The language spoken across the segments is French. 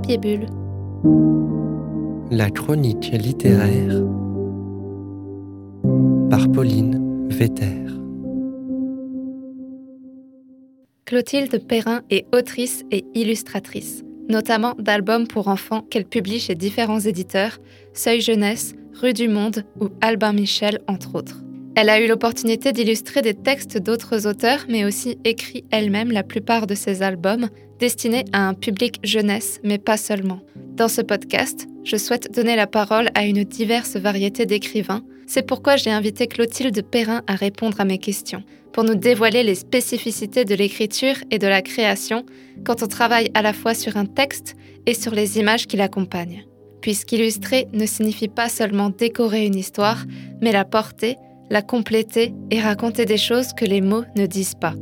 Papier Bulle. La chronique littéraire par Pauline Vetter. Clotilde Perrin est autrice et illustratrice, notamment d'albums pour enfants qu'elle publie chez différents éditeurs, Seuil Jeunesse, Rue du Monde ou Albin Michel, entre autres. Elle a eu l'opportunité d'illustrer des textes d'autres auteurs, mais aussi écrit elle-même la plupart de ses albums, destinés à un public jeunesse, mais pas seulement. Dans ce podcast, je souhaite donner la parole à une diverse variété d'écrivains. C'est pourquoi j'ai invité Clotilde Perrin à répondre à mes questions, pour nous dévoiler les spécificités de l'écriture et de la création quand on travaille à la fois sur un texte et sur les images qui l'accompagnent. Puisqu'illustrer ne signifie pas seulement décorer une histoire, mais la porter, la compléter et raconter des choses que les mots ne disent pas.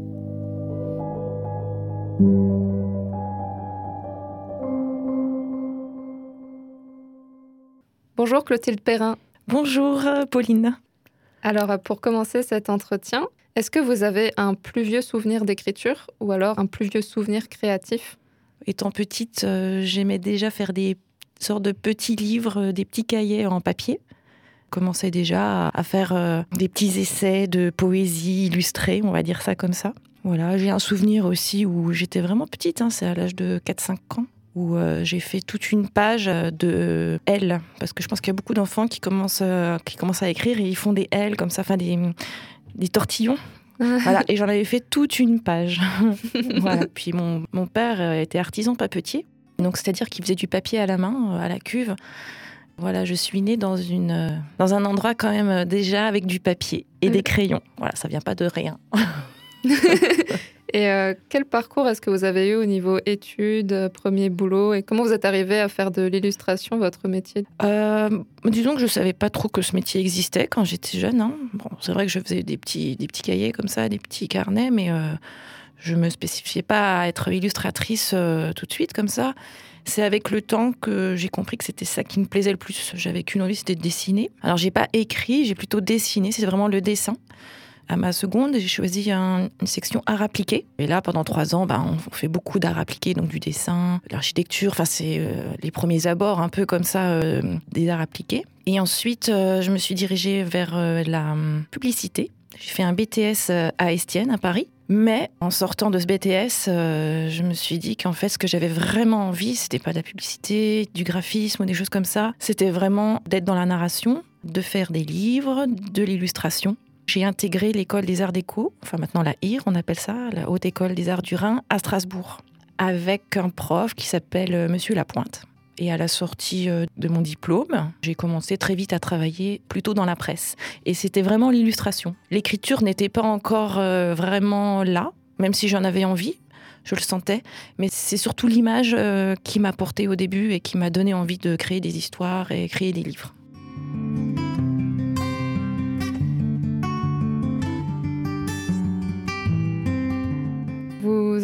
Bonjour Clotilde Perrin. Bonjour euh, Pauline. Alors euh, pour commencer cet entretien, est-ce que vous avez un plus vieux souvenir d'écriture ou alors un plus vieux souvenir créatif? Étant petite, euh, j'aimais déjà faire des sortes de petits livres, des petits cahiers en papier commençais déjà à faire euh, des petits essais de poésie illustrée, on va dire ça comme ça. Voilà, j'ai un souvenir aussi où j'étais vraiment petite, hein, c'est à l'âge de 4-5 ans, où euh, j'ai fait toute une page de L, parce que je pense qu'il y a beaucoup d'enfants qui commencent, euh, qui commencent à écrire et ils font des L comme ça, enfin des, des tortillons. voilà, et j'en avais fait toute une page. voilà. Puis mon, mon père était artisan papetier, donc c'est-à-dire qu'il faisait du papier à la main, à la cuve. Voilà, je suis née dans, une, euh, dans un endroit quand même euh, déjà avec du papier et des crayons. Voilà, ça vient pas de rien. et euh, quel parcours est-ce que vous avez eu au niveau études, premier boulot? Et comment vous êtes arrivé à faire de l'illustration votre métier? Disons que je savais pas trop que ce métier existait quand j'étais jeune. Hein. Bon, c'est vrai que je faisais des petits, des petits cahiers comme ça, des petits carnets, mais je me spécifiais pas à être illustratrice tout de suite comme ça. C'est avec le temps que j'ai compris que c'était ça qui me plaisait le plus. J'avais qu'une envie, c'était de dessiner. Alors j'ai pas écrit, j'ai plutôt dessiné. C'est vraiment le dessin. À ma seconde, j'ai choisi une section art appliqué. Et là, pendant trois ans, ben, on fait beaucoup d'art appliqué, donc du dessin, de l'architecture. Enfin, c'est euh, les premiers abords, un peu comme ça, euh, des arts appliqués. Et ensuite, euh, je me suis dirigée vers la publicité. J'ai fait un BTS à Estienne, à Paris. Mais en sortant de ce BTS, je me suis dit qu'en fait, ce que j'avais vraiment envie, c'était pas de la publicité, du graphisme ou des choses comme ça. C'était vraiment d'être dans la narration, de faire des livres, de l'illustration. J'ai intégré l'école des arts déco, enfin maintenant la IR, on appelle ça, la Haute École des Arts du Rhin, à Strasbourg, avec un prof qui s'appelle euh, Monsieur Lapointe. Et à la sortie euh, de mon diplôme, j'ai commencé très vite à travailler plutôt dans la presse. Et c'était vraiment l'illustration. L'écriture n'était pas encore euh, vraiment là, même si j'en avais envie, je le sentais. Mais c'est surtout l'image qui m'a porté au début et qui m'a donné envie de créer des histoires et créer des livres.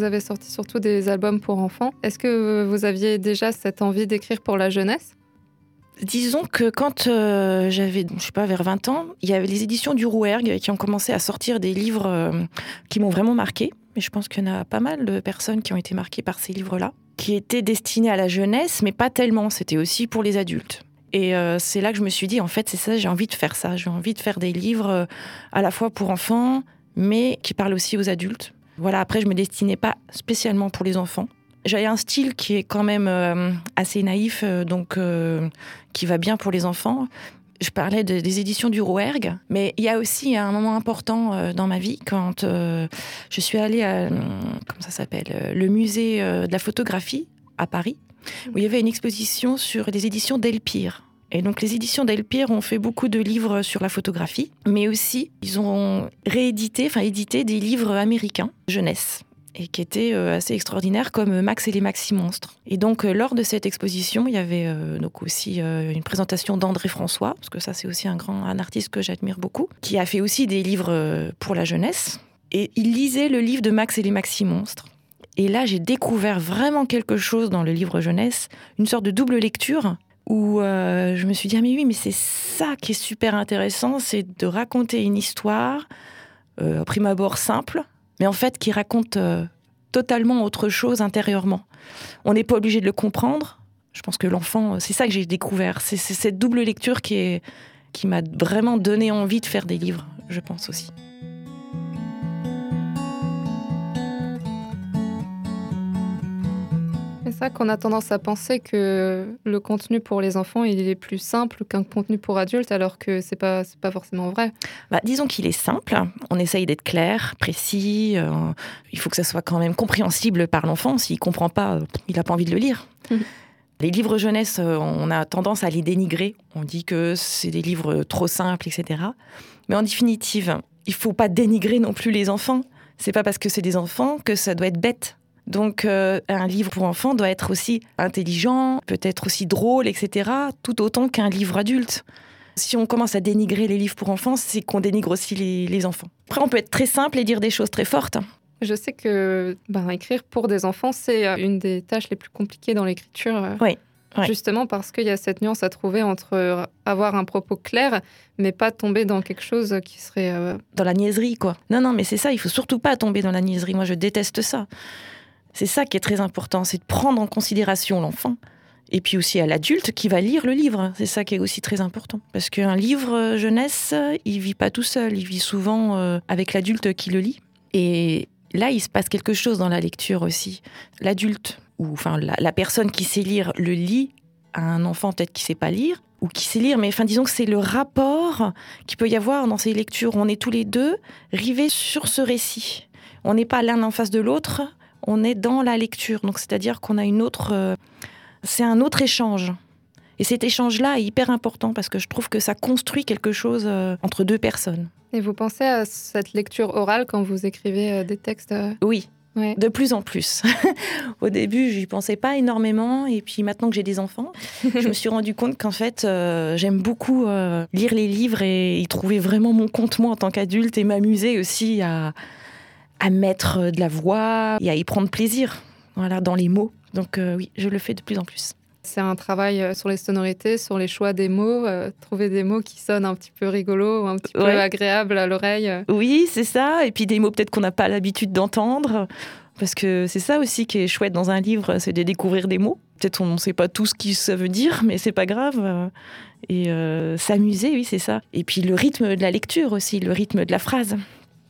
Avez sorti surtout des albums pour enfants. Est-ce que vous aviez déjà cette envie d'écrire pour la jeunesse? Disons que quand euh, j'avais, je sais pas, vers 20 ans, il y avait les éditions du Rouergue qui ont commencé à sortir des livres euh, qui m'ont vraiment marqué. Mais je pense qu'il y en a pas mal de personnes qui ont été marquées par ces livres-là, qui étaient destinés à la jeunesse, mais pas tellement. C'était aussi pour les adultes. Et euh, c'est là que je me suis dit, en fait, c'est ça, j'ai envie de faire ça. J'ai envie de faire des livres à la fois pour enfants, mais qui parlent aussi aux adultes. Voilà, après, je me destinais pas spécialement pour les enfants. J'avais un style qui est quand même euh, assez naïf, euh, donc euh, qui va bien pour les enfants. Je parlais des éditions du Rouergue, mais il y a aussi un moment important dans ma vie quand je suis allée à, ça s'appelle, le musée de la photographie à Paris, où il y avait une exposition sur les éditions Delpire. Et donc les éditions d'Elpire ont fait beaucoup de livres sur la photographie, mais aussi ils ont réédité, enfin édité des livres américains, jeunesse et qui étaient euh, assez extraordinaires comme Max et les Maxi Monstres. Et donc euh, lors de cette exposition, il y avait euh, donc aussi une présentation d'André François, parce que ça c'est aussi un grand un artiste que j'admire beaucoup, qui a fait aussi des livres pour la jeunesse. Et il lisait le livre de Max et les Maxi Monstres. Et là, j'ai découvert vraiment quelque chose dans le livre jeunesse, une sorte de double lecture où euh, je me suis dit, ah, mais oui, mais c'est ça qui est super intéressant, c'est de raconter une histoire, euh, prime abord simple, mais en fait qui raconte euh, totalement autre chose intérieurement. On n'est pas obligé de le comprendre, Je pense que l'enfant, c'est ça que j'ai découvert. C'est cette double lecture qui, qui m'a vraiment donné envie de faire des livres, je pense aussi. Ça qu'on a tendance à penser que le contenu pour les enfants, il est plus simple qu'un contenu pour adultes, alors que c'est pas pas forcément vrai. Bah, disons qu'il est simple. On essaye d'être clair, précis. Euh, il faut que ça soit quand même compréhensible par l'enfant. S'il comprend pas, euh, il n'a pas envie de le lire. Mmh. Les livres jeunesse, euh, on a tendance à les dénigrer. On dit que c'est des livres trop simples, etc. Mais en définitive, il faut pas dénigrer non plus les enfants. C'est pas parce que c'est des enfants que ça doit être bête. Donc euh, un livre pour enfants doit être aussi intelligent, peut-être aussi drôle, etc., tout autant qu'un livre adulte. Si on commence à dénigrer les livres pour enfants, c'est qu'on dénigre aussi les, enfants. Après, on peut être très simple et dire des choses très fortes. Je sais que ben, écrire pour des enfants, c'est euh, une des tâches les plus compliquées dans l'écriture. Euh, oui. Justement parce qu'il y a cette nuance à trouver entre avoir un propos clair, mais pas tomber dans quelque chose qui serait... Dans la niaiserie, quoi. Non, non, mais c'est ça, il faut surtout pas tomber dans la niaiserie. Moi, je déteste ça. C'est ça qui est très important, c'est de prendre en considération l'enfant. Et puis aussi à l'adulte qui va lire le livre. C'est ça qui est aussi très important. Parce qu'un livre euh, jeunesse, il vit pas tout seul. Il vit souvent euh, avec l'adulte qui le lit. Et là, il se passe quelque chose dans la lecture aussi. L'adulte, ou enfin la, personne qui sait lire, le lit à un enfant peut-être qui sait pas lire ou qui sait lire, mais enfin disons que c'est le rapport qu'il peut y avoir dans ces lectures. On est tous les deux rivés sur ce récit. On n'est pas l'un en face de l'autre, on est dans la lecture. Donc, c'est-à-dire qu'on a une autre. Euh, c'est un autre échange. Et cet échange-là est hyper important parce que je trouve que ça construit quelque chose euh, entre deux personnes. Et vous pensez à cette lecture orale quand vous écrivez euh, des textes Oui. De plus en plus. Au début, je n'y pensais pas énormément. Et puis maintenant que j'ai des enfants, je me suis rendu compte qu'en fait, j'aime beaucoup lire les livres et y trouver vraiment mon compte, moi, en tant qu'adulte, et m'amuser aussi à, à mettre de la voix et à y prendre plaisir voilà, dans les mots. Donc euh, oui, je le fais de plus en plus. C'est un travail euh, sur les sonorités, sur les choix des mots, euh, trouver des mots qui sonnent un petit peu rigolo, un petit peu agréables à l'oreille. Oui, c'est ça. Et puis des mots peut-être qu'on n'a pas l'habitude d'entendre. Parce que c'est ça aussi qui est chouette dans un livre, c'est de découvrir des mots. Peut-être on ne sait pas tout ce que ça veut dire, mais c'est pas grave. Et s'amuser, oui, c'est ça. Et puis le rythme de la lecture aussi, le rythme de la phrase.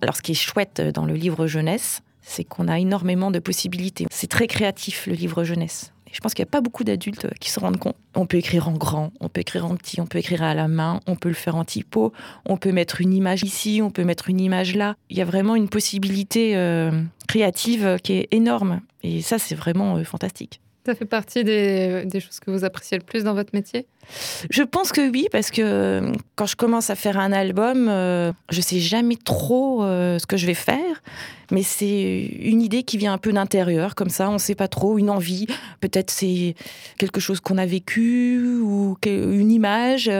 Alors, ce qui est chouette dans le livre jeunesse, c'est qu'on a énormément de possibilités. C'est très créatif, le livre jeunesse. Et je pense qu'il n'y a pas beaucoup d'adultes qui se rendent compte. On peut écrire en grand, on peut écrire en petit, on peut écrire à la main, on peut le faire en typo, on peut mettre une image ici, on peut mettre une image là. Il y a vraiment une possibilité euh, créative qui est énorme. Et ça, c'est vraiment euh, fantastique. Ça fait partie des, choses que vous appréciez le plus dans votre métier? Je pense que oui, parce que euh, quand je commence à faire un album, euh, je sais jamais trop euh, ce que je vais faire, mais c'est une idée qui vient un peu d'intérieur, comme ça, on ne sait pas trop, une envie. Peut-être c'est quelque chose qu'on a vécu ou une image,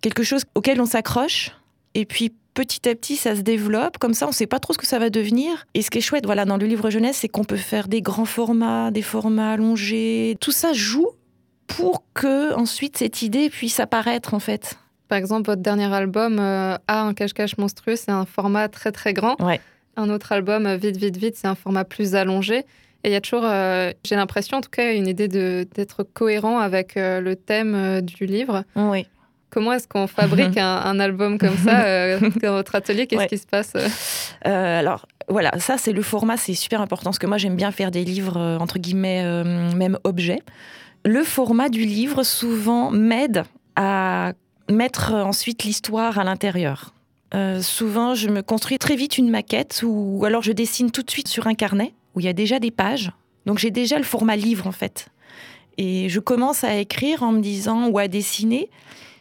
quelque chose auquel on s'accroche. Et puis petit à petit, ça se développe. Comme ça, on ne sait pas trop ce que ça va devenir. Et ce qui est chouette, voilà, dans le livre jeunesse, c'est qu'on peut faire des grands formats, des formats allongés. Tout ça joue pour que ensuite cette idée puisse apparaître en fait. Par exemple, votre dernier album euh, a un cache-cache monstrueux, c'est un format très très grand. Ouais. Un autre album, euh, Vite, vite, vite, c'est un format plus allongé. Et il y a toujours, euh, j'ai l'impression en tout cas, une idée d'être cohérent avec le thème du livre. Oui. Comment est-ce qu'on fabrique un, album comme ça euh, dans votre atelier? Qu'est-ce qui se passe? Euh, Alors, voilà, ça, c'est le format, c'est super important, parce que moi, j'aime bien faire des livres, euh, entre guillemets, même objets. Le format du livre, souvent, m'aide à mettre ensuite l'histoire à l'intérieur. souvent, je me construis très vite une maquette, ou alors je dessine tout de suite sur un carnet, où il y a déjà des pages. Donc, j'ai déjà le format livre, en fait. Et je commence à écrire en me disant, ou à dessiner,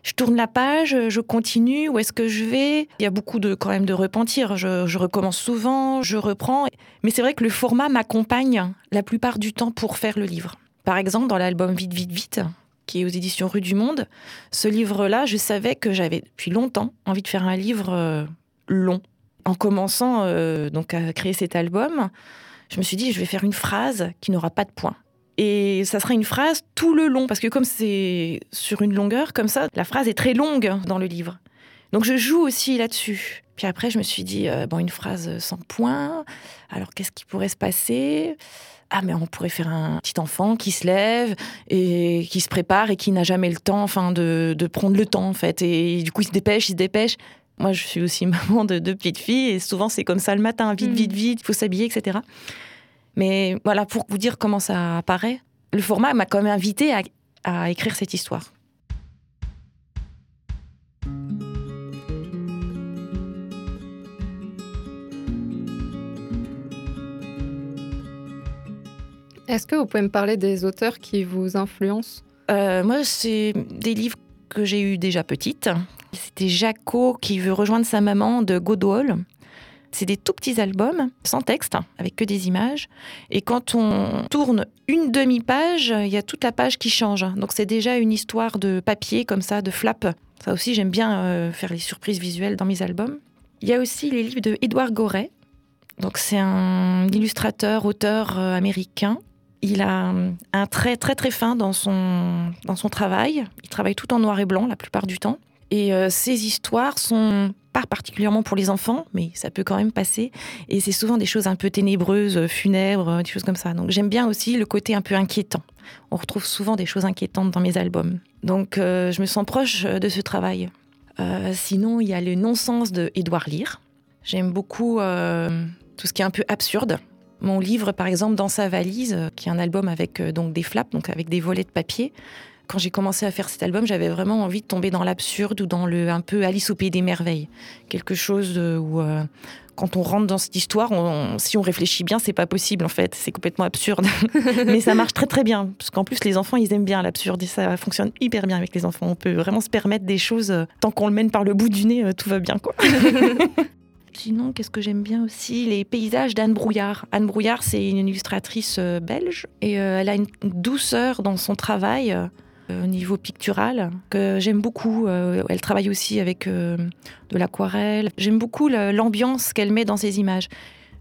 je tourne la page, je continue, où est-ce que je vais? Il y a beaucoup de quand même de repentir. Je, recommence souvent, je reprends. Mais c'est vrai que le format m'accompagne la plupart du temps pour faire le livre. Par exemple, dans l'album Vite, vite, vite, qui est aux éditions Rue du Monde, ce livre-là, je savais que j'avais depuis longtemps envie de faire un livre euh, long. En commençant euh, donc à créer cet album, je me suis dit je vais faire une phrase qui n'aura pas de point. Et ça sera une phrase tout le long, parce que comme c'est sur une longueur comme ça, la phrase est très longue dans le livre. Donc je joue aussi là-dessus. Puis après, je me suis dit, euh, bon, une phrase sans point, alors qu'est-ce qui pourrait se passer? Ah mais on pourrait faire un petit enfant qui se lève et qui se prépare et qui n'a jamais le temps, enfin de, de, prendre le temps en fait. Et du coup il se dépêche, il se dépêche. Moi je suis aussi maman de deux petites filles et souvent c'est comme ça le matin, vite, vite, vite, il faut s'habiller, etc. Mais voilà pour vous dire comment ça apparaît, le format m'a quand même invité à, à écrire cette histoire. Est-ce que vous pouvez me parler des auteurs qui vous influencent? Euh, Moi, c'est des livres que j'ai eus déjà petite. C'était Jaco qui veut rejoindre sa maman de Godwall. C'est des tout petits albums, sans texte, avec que des images. Et quand on tourne une demi-page, il y a toute la page qui change. Donc c'est déjà une histoire de papier comme ça, de flap. Ça aussi, j'aime bien euh, faire les surprises visuelles dans mes albums. Il y a aussi les livres de Édouard Goret. Donc c'est un illustrateur, auteur euh, américain il a un trait très très fin dans son, dans son travail. Il travaille tout en noir et blanc la plupart du temps. Et euh, ces histoires sont pas particulièrement pour les enfants, mais ça peut quand même passer. Et c'est souvent des choses un peu ténébreuses, funèbres, des choses comme ça. Donc j'aime bien aussi le côté un peu inquiétant. On retrouve souvent des choses inquiétantes dans mes albums. Donc euh, je me sens proche de ce travail. Euh, sinon, il y a le non-sens de Édouard Lire. J'aime beaucoup tout ce qui est un peu absurde. Mon livre, par exemple, dans sa valise, euh, qui est un album avec euh, donc des flaps, donc avec des volets de papier. Quand j'ai commencé à faire cet album, j'avais vraiment envie de tomber dans l'absurde ou dans le un peu Alice au pays des merveilles, quelque chose où euh, quand on rentre dans cette histoire, si on réfléchit bien, c'est pas possible en fait, c'est complètement absurde. Mais ça marche très très bien, parce qu'en plus les enfants ils aiment bien l'absurde et ça fonctionne hyper bien avec les enfants. On peut vraiment se permettre des choses tant qu'on le mène par le bout du nez, tout va bien quoi. Sinon, qu'est-ce que j'aime bien aussi? Les paysages d'Anne Brouillard. Anne Brouillard, c'est une illustratrice euh, belge et euh, elle a une douceur dans son travail euh, au niveau pictural que j'aime beaucoup. elle travaille aussi avec de l'aquarelle. J'aime beaucoup l'ambiance qu'elle met dans ses images.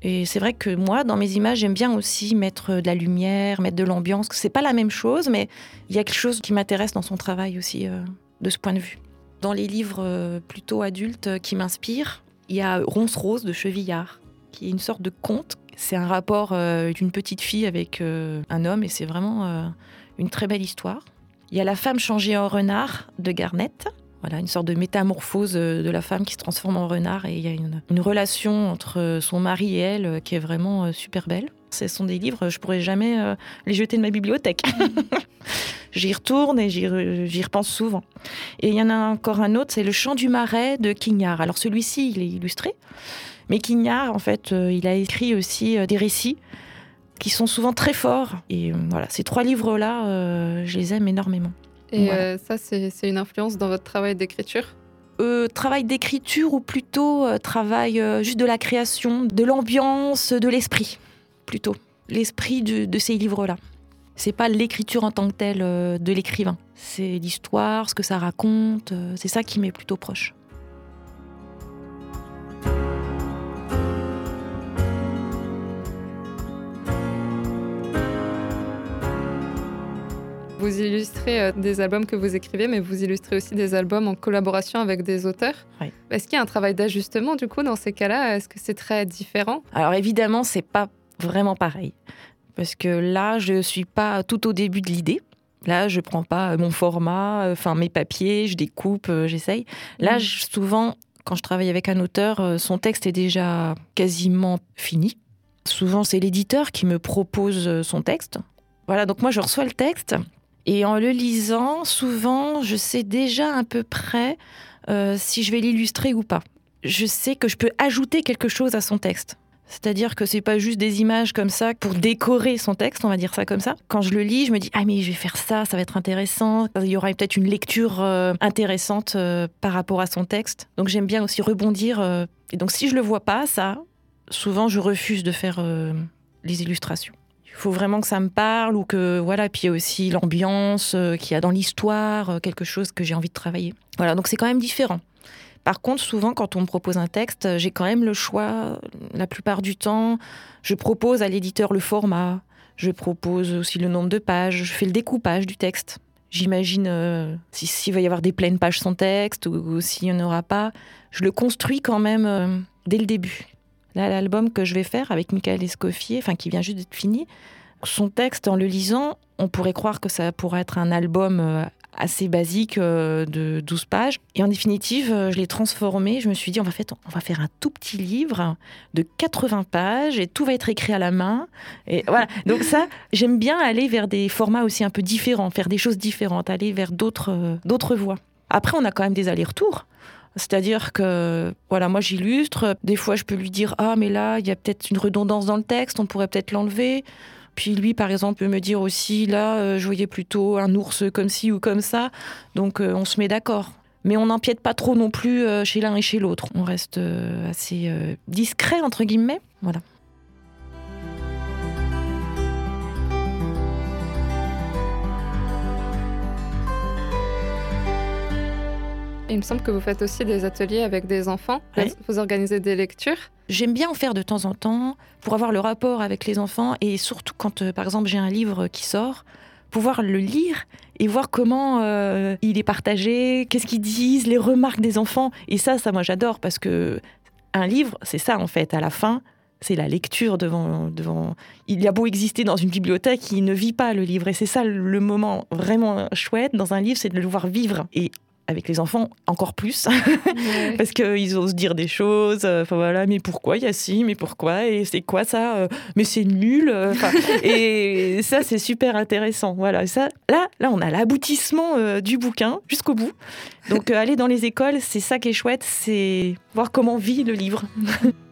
Et c'est vrai que moi, dans mes images, j'aime bien aussi mettre de la lumière, mettre de l'ambiance. C'est pas la même chose, mais il y a quelque chose qui m'intéresse dans son travail aussi, de ce point de vue. Dans les livres plutôt adultes qui m'inspirent, il y a Ronce Rose de Chevillard, qui est une sorte de conte. C'est un rapport euh, d'une petite fille avec euh, un homme et c'est vraiment euh, une très belle histoire. Il y a La femme changée en renard de Garnett. Voilà, une sorte de métamorphose de la femme qui se transforme en renard et il y a une, relation entre son mari et elle qui est vraiment super belle. Ce sont des livres, je pourrais jamais les jeter de ma bibliothèque. J'y retourne et j'y repense souvent. Et il y en a encore un autre, c'est Le chant du marais de Quignard. Alors celui-ci, il est illustré, mais Quignard, en fait, euh, il a écrit aussi euh, des récits qui sont souvent très forts. Et euh, voilà, ces trois livres-là, je les aime énormément. Et ça, c'est une influence dans votre travail d'écriture? Travail d'écriture ou plutôt travail juste de la création, de l'ambiance, de l'esprit, plutôt. L'esprit de ces livres-là. C'est pas l'écriture en tant que telle euh, de l'écrivain. C'est l'histoire, ce que ça raconte. Euh, c'est ça qui m'est plutôt proche. Vous illustrez euh, des albums que vous écrivez, mais vous illustrez aussi des albums en collaboration avec des auteurs. Est-ce qu'il y a un travail d'ajustement du coup dans ces cas-là? Est-ce que c'est très différent? Alors évidemment, c'est pas vraiment pareil. Parce que là, je ne suis pas tout au début de l'idée. Là, je prends pas mon format, euh, enfin mes papiers, je découpe, euh, j'essaye. Là, mm. souvent, quand je travaille avec un auteur, euh, son texte est déjà quasiment fini. Souvent, c'est l'éditeur qui me propose son texte. Voilà, donc moi, je reçois le texte et en le lisant, souvent, je sais déjà à peu près si je vais l'illustrer ou pas. Je sais que je peux ajouter quelque chose à son texte. C'est-à-dire que c'est pas juste des images comme ça pour décorer son texte, on va dire ça comme ça. Quand je le lis, je me dis ah mais je vais faire ça, ça va être intéressant. Il y aura peut-être une lecture euh, intéressante euh, par rapport à son texte. Donc j'aime bien aussi rebondir. Euh, et donc si je le vois pas ça, souvent je refuse de faire les illustrations. Il faut vraiment que ça me parle ou que voilà. Puis aussi l'ambiance qu'il y a dans l'histoire, quelque chose que j'ai envie de travailler. Voilà, donc c'est quand même différent. Par contre, souvent, quand on me propose un texte, j'ai quand même le choix. La plupart du temps, je propose à l'éditeur le format, je propose aussi le nombre de pages, je fais le découpage du texte. J'imagine euh, s'il va y avoir des pleines pages sans texte ou, s'il n'y en aura pas. Je le construis quand même euh, dès le début. Là, l'album que je vais faire avec Michael Escoffier, enfin qui vient juste d'être fini, son texte, en le lisant, on pourrait croire que ça pourrait être un album euh, assez basique euh, de 12 pages. Et en définitive, euh, je l'ai transformé. Je me suis dit, on va, faire, on va faire un tout petit livre de 80 pages et tout va être écrit à la main. Et voilà. Donc ça, j'aime bien aller vers des formats aussi un peu différents, faire des choses différentes, aller vers d'autres d'autres voies. Après, on a quand même des allers-retours. C'est-à-dire que, voilà, moi j'illustre. Des fois, je peux lui dire Ah, mais là, il y a peut-être une redondance dans le texte, on pourrait peut-être l'enlever. Puis lui, par exemple, peut me dire aussi Là, euh, je voyais plutôt un ours comme ci ou comme ça. Donc, euh, on se met d'accord. Mais on n'empiète pas trop non plus euh, chez l'un et chez l'autre. On reste assez discret, entre guillemets. Voilà. Il me semble que vous faites aussi des ateliers avec des enfants. Vous organisez des lectures? J'aime bien en faire de temps en temps pour avoir le rapport avec les enfants et surtout quand, euh, par exemple, j'ai un livre qui sort, pouvoir le lire et voir comment euh, il est partagé, qu'est-ce qu'ils disent, les remarques des enfants. Et ça, ça, moi, j'adore parce que un livre, c'est ça en fait. À la fin, c'est la lecture devant, devant. Il y a beau exister dans une bibliothèque, il ne vit pas le livre. Et c'est ça le moment vraiment chouette dans un livre, c'est de le voir vivre. Et avec les enfants encore plus. Parce qu'ils osent dire des choses euh, enfin voilà mais pourquoi il y a ci mais pourquoi et c'est quoi ça euh, mais c'est nul euh, et ça c'est super intéressant voilà. Ça là là on a l'aboutissement du bouquin jusqu'au bout. Donc aller dans les écoles c'est ça qui est chouette c'est voir comment vit le livre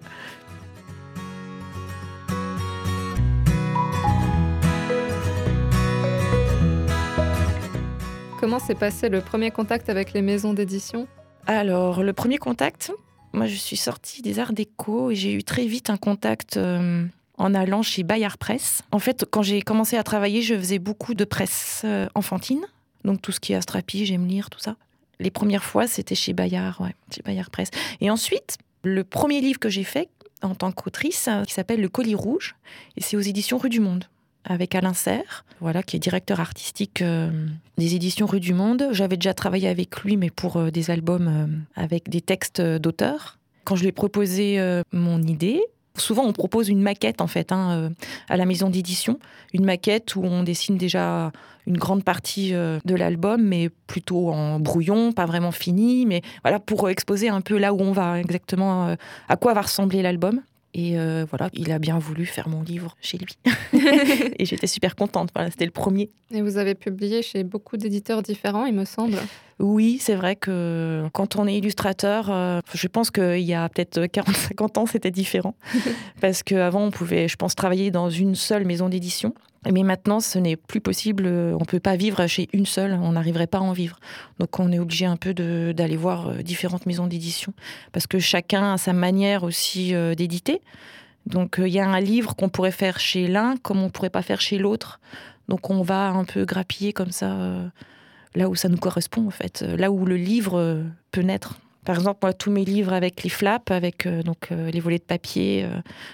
Comment s'est passé le premier contact avec les maisons d'édition? Alors, le premier contact, moi je suis sortie des arts déco et j'ai eu très vite un contact euh, en allant chez Bayard Presse. En fait, quand j'ai commencé à travailler, je faisais beaucoup de presse euh, enfantine, donc tout ce qui est Astrapi, j'aime lire, tout ça. Les premières fois, c'était chez Bayard, chez Bayard Presse. Et ensuite, le premier livre que j'ai fait en tant qu'autrice, qui s'appelle Le colis rouge, et c'est aux éditions Rue du Monde avec Alain Serre, voilà, qui est directeur artistique euh, des éditions Rue du Monde. J'avais déjà travaillé avec lui, mais pour euh, des albums euh, avec des textes d'auteurs. Quand je lui ai proposé mon idée, souvent on propose une maquette en fait hein, à la maison d'édition, une maquette où on dessine déjà une grande partie de l'album, mais plutôt en brouillon, pas vraiment fini, mais voilà pour exposer un peu là où on va exactement, à quoi va ressembler l'album. Et euh, voilà, il a bien voulu faire mon livre chez lui. et j'étais super contente. Voilà, c'était le premier. Et vous avez publié chez beaucoup d'éditeurs différents, il me semble. Oui, c'est vrai que quand on est illustrateur, euh, je pense qu'il y a peut-être 40-50 ans, c'était différent. Parce qu'avant, on pouvait, je pense, travailler dans une seule maison d'édition. Mais maintenant, ce n'est plus possible. On ne peut pas vivre chez une seule. On n'arriverait pas à en vivre. Donc, on est obligé un peu d'aller voir euh, différentes maisons d'édition. Parce que chacun a sa manière aussi euh, d'éditer. Donc, il y a un livre qu'on pourrait faire chez l'un, comme on ne pourrait pas faire chez l'autre. Donc, on va un peu grappiller comme ça là où ça nous correspond en fait, euh, là où le livre euh, peut naître. Par exemple, moi, tous mes livres avec les flaps, avec euh, donc les volets de papier,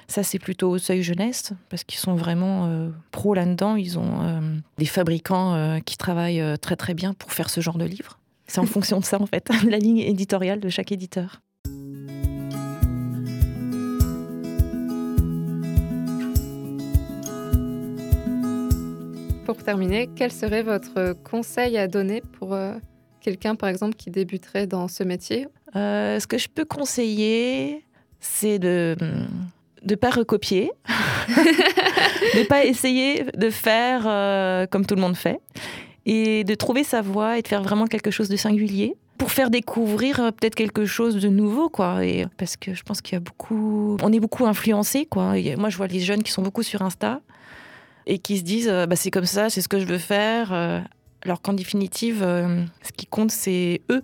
ça c'est plutôt au seuil jeunesse parce qu'ils sont vraiment pros là-dedans. Ils ont des fabricants qui travaillent très très bien pour faire ce genre de livres. C'est en fonction de ça en fait, la ligne éditoriale de chaque éditeur. Pour terminer, quel serait votre conseil à donner pour euh, quelqu'un, par exemple, qui débuterait dans ce métier? Euh, Ce que je peux conseiller, c'est de ne pas recopier, de ne pas essayer de faire euh, comme tout le monde fait, et de trouver sa voie et de faire vraiment quelque chose de singulier pour faire découvrir peut-être quelque chose de nouveau quoi. Et parce que je pense qu'il y a beaucoup on est beaucoup influencé quoi. Moi je vois les jeunes qui sont beaucoup sur Insta et qui se disent euh, bah, c'est comme ça, c'est ce que je veux faire. Euh. alors qu'en définitive, euh, ce qui compte, c'est eux.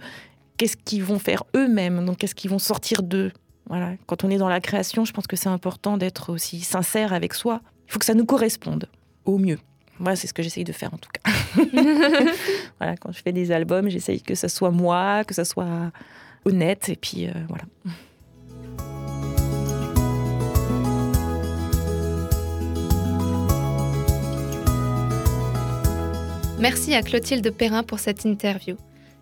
Qu'est-ce qu'ils vont faire eux-mêmes? Donc, qu'est-ce qu'ils vont sortir d'eux? Voilà. Quand on est dans la création, je pense que c'est important d'être aussi sincère avec soi. Il faut que ça nous corresponde au mieux. Moi, c'est ce que j'essaye de faire en tout cas. voilà, quand je fais des albums, j'essaye que ça soit moi, que ça soit honnête, et puis voilà. Merci à Clotilde Perrin pour cette interview.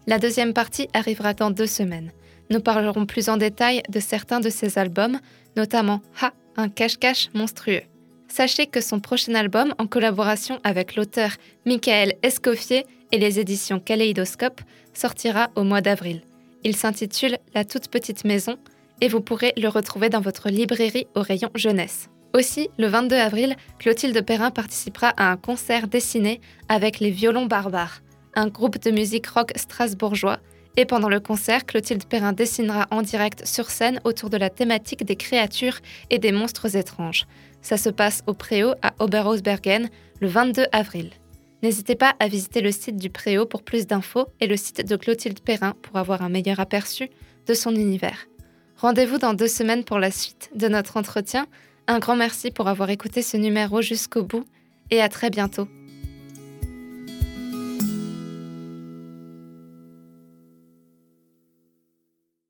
La deuxième partie arrivera dans deux semaines. Nous parlerons plus en détail de certains de ses albums, notamment Ha, un cache-cache monstrueux. sachez que son prochain album, en collaboration avec l'auteur Michael Escoffier et les éditions Kaleidoscope, sortira au mois d'avril. Il s'intitule La toute petite maison et vous pourrez le retrouver dans votre librairie au rayon jeunesse. Aussi, le 22 avril, Clotilde Perrin participera à un concert dessiné avec les Violons Barbares, un groupe de musique rock strasbourgeois. Et pendant le concert, Clotilde Perrin dessinera en direct sur scène autour de la thématique des créatures et des monstres étranges. Ça se passe au Préau à Oberhausbergen le 22 avril. N'hésitez pas à visiter le site du Préau pour plus d'infos et le site de Clotilde Perrin pour avoir un meilleur aperçu de son univers. Rendez-vous dans deux semaines pour la suite de notre entretien. Un grand merci pour avoir écouté ce numéro jusqu'au bout et à très bientôt